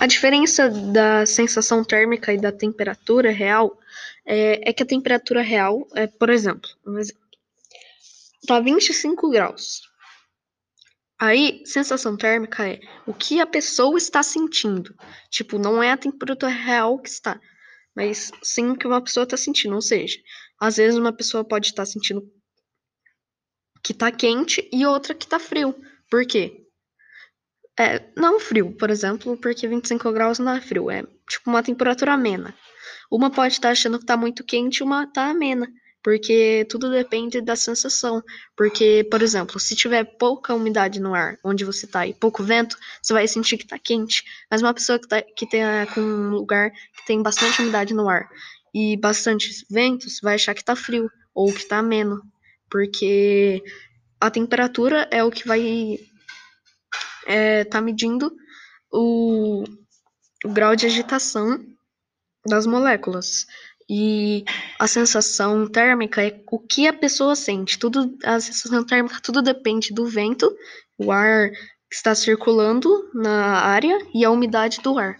A diferença da sensação térmica e da temperatura real é, é que a temperatura real é, por exemplo, um exemplo, tá 25 graus. Aí, sensação térmica é o que a pessoa está sentindo. Tipo, não é a temperatura real que está, mas sim o que uma pessoa está sentindo. Ou seja, às vezes uma pessoa pode estar sentindo que está quente e outra que está frio. Por quê? É, não frio, por exemplo, porque 25 graus não é frio, é tipo uma temperatura amena. Uma pode estar achando que está muito quente uma está amena porque tudo depende da sensação. Porque, por exemplo, se tiver pouca umidade no ar onde você está e pouco vento, você vai sentir que está quente. Mas uma pessoa que, tá, que tem com um lugar que tem bastante umidade no ar e bastante ventos vai achar que está frio ou que está ameno, porque a temperatura é o que vai é, tá medindo o, o grau de agitação das moléculas. E a sensação térmica é o que a pessoa sente. Tudo, a sensação térmica tudo depende do vento, o ar que está circulando na área e a umidade do ar.